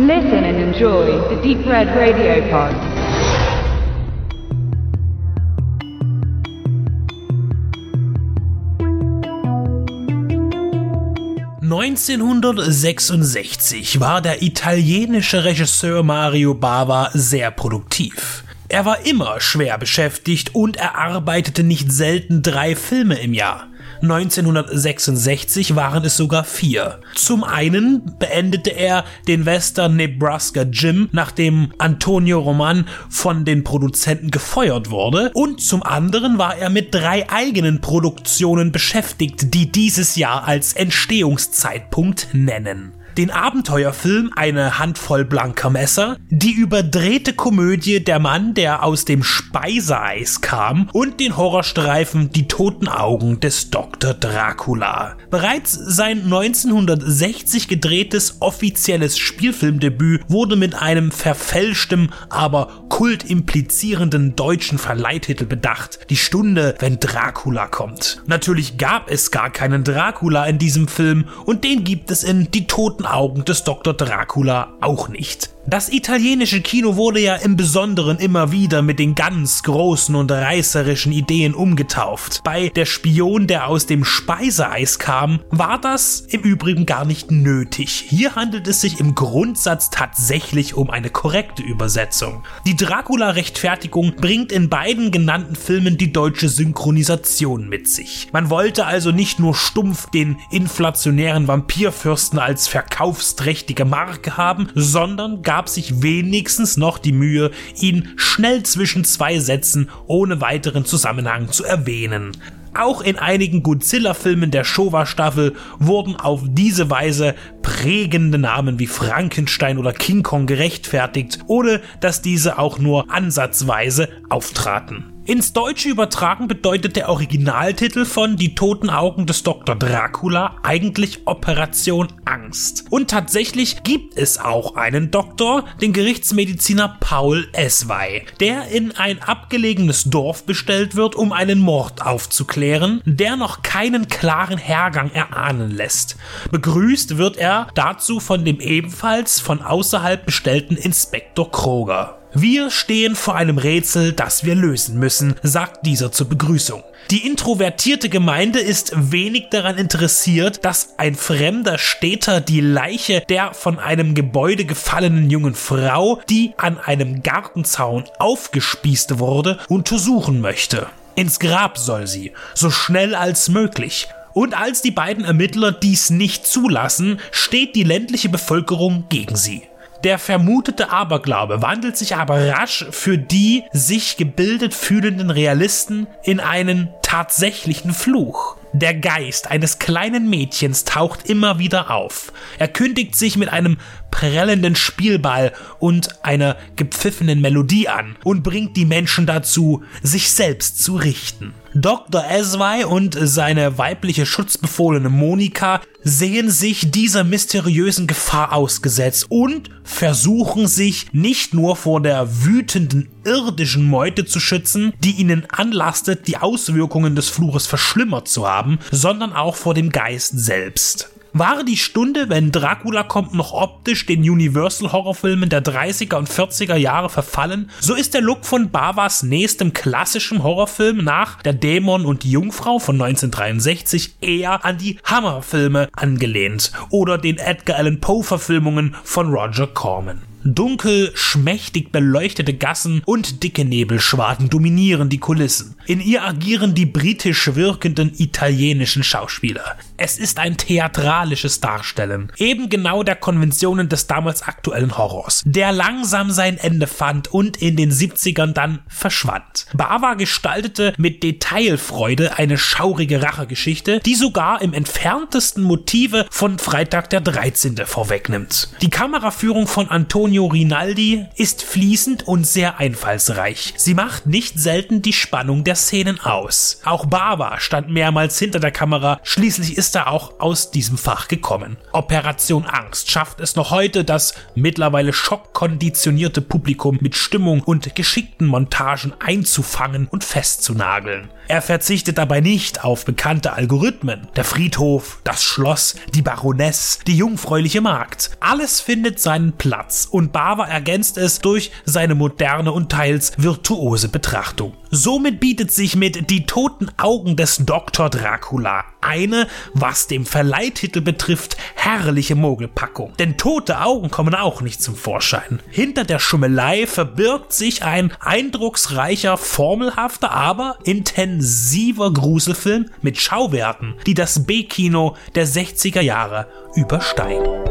Listen and enjoy the Deep Red Radio Pod. ...1966 war der italienische Regisseur Mario Bava sehr produktiv. Er war immer schwer beschäftigt und erarbeitete nicht selten drei Filme im Jahr. 1966 waren es sogar vier. Zum einen beendete er den Western Nebraska Jim, nachdem Antonio Roman von den Produzenten gefeuert wurde, und zum anderen war er mit drei eigenen Produktionen beschäftigt, die dieses Jahr als Entstehungszeitpunkt nennen den Abenteuerfilm Eine Handvoll blanker Messer, die überdrehte Komödie Der Mann, der aus dem Speiseeis kam und den Horrorstreifen Die toten Augen des Dr. Dracula. Bereits sein 1960 gedrehtes offizielles Spielfilmdebüt wurde mit einem verfälschtem, aber kultimplizierenden deutschen Verleihtitel bedacht. Die Stunde, wenn Dracula kommt. Natürlich gab es gar keinen Dracula in diesem Film und den gibt es in Die toten Augen des Dr. Dracula auch nicht. Das italienische Kino wurde ja im Besonderen immer wieder mit den ganz großen und reißerischen Ideen umgetauft. Bei Der Spion, der aus dem Speiseeis kam, war das im Übrigen gar nicht nötig. Hier handelt es sich im Grundsatz tatsächlich um eine korrekte Übersetzung. Die Dracula-Rechtfertigung bringt in beiden genannten Filmen die deutsche Synchronisation mit sich. Man wollte also nicht nur stumpf den inflationären Vampirfürsten als verkaufsträchtige Marke haben, sondern gab sich wenigstens noch die Mühe, ihn schnell zwischen zwei Sätzen ohne weiteren Zusammenhang zu erwähnen. Auch in einigen Godzilla-Filmen der Showa-Staffel wurden auf diese Weise prägende Namen wie Frankenstein oder King Kong gerechtfertigt, ohne dass diese auch nur ansatzweise auftraten. Ins Deutsche übertragen bedeutet der Originaltitel von Die toten Augen des Dr. Dracula eigentlich Operation Angst. Und tatsächlich gibt es auch einen Doktor, den Gerichtsmediziner Paul Eswey, der in ein abgelegenes Dorf bestellt wird, um einen Mord aufzuklären, der noch keinen klaren Hergang erahnen lässt. Begrüßt wird er dazu von dem ebenfalls von außerhalb bestellten Inspektor Kroger. Wir stehen vor einem Rätsel, das wir lösen müssen, sagt dieser zur Begrüßung. Die introvertierte Gemeinde ist wenig daran interessiert, dass ein fremder Städter die Leiche der von einem Gebäude gefallenen jungen Frau, die an einem Gartenzaun aufgespießt wurde, untersuchen möchte. Ins Grab soll sie, so schnell als möglich. Und als die beiden Ermittler dies nicht zulassen, steht die ländliche Bevölkerung gegen sie. Der vermutete Aberglaube wandelt sich aber rasch für die sich gebildet fühlenden Realisten in einen tatsächlichen Fluch. Der Geist eines kleinen Mädchens taucht immer wieder auf. Er kündigt sich mit einem prellenden Spielball und einer gepfiffenen Melodie an und bringt die Menschen dazu, sich selbst zu richten. Dr. Eswei und seine weibliche Schutzbefohlene Monika sehen sich dieser mysteriösen Gefahr ausgesetzt und versuchen sich nicht nur vor der wütenden irdischen Meute zu schützen, die ihnen anlastet, die Auswirkungen des Fluches verschlimmert zu haben, sondern auch vor dem Geist selbst. War die Stunde, wenn Dracula kommt, noch optisch den Universal-Horrorfilmen der 30er und 40er Jahre verfallen, so ist der Look von Bavas nächstem klassischen Horrorfilm nach Der Dämon und die Jungfrau von 1963 eher an die Hammerfilme angelehnt oder den Edgar Allan Poe-Verfilmungen von Roger Corman. Dunkel, schmächtig beleuchtete Gassen und dicke Nebelschwaden dominieren die Kulissen. In ihr agieren die britisch wirkenden italienischen Schauspieler. Es ist ein theatralisches Darstellen, eben genau der Konventionen des damals aktuellen Horrors, der langsam sein Ende fand und in den 70ern dann verschwand. Bava gestaltete mit Detailfreude eine schaurige Rachegeschichte, die sogar im entferntesten Motive von Freitag der 13. vorwegnimmt. Die Kameraführung von Antonio Antonio Rinaldi ist fließend und sehr einfallsreich. Sie macht nicht selten die Spannung der Szenen aus. Auch Bava stand mehrmals hinter der Kamera, schließlich ist er auch aus diesem Fach gekommen. Operation Angst schafft es noch heute, das mittlerweile schockkonditionierte Publikum mit Stimmung und geschickten Montagen einzufangen und festzunageln. Er verzichtet dabei nicht auf bekannte Algorithmen. Der Friedhof, das Schloss, die Baroness, die jungfräuliche Magd. Alles findet seinen Platz und Bava ergänzt es durch seine moderne und teils virtuose Betrachtung. Somit bietet sich mit Die toten Augen des Dr. Dracula eine, was dem Verleihtitel betrifft, herrliche Mogelpackung. Denn tote Augen kommen auch nicht zum Vorschein. Hinter der Schummelei verbirgt sich ein eindrucksreicher, formelhafter, aber intensiver Gruselfilm mit Schauwerten, die das B-Kino der 60er Jahre übersteigen.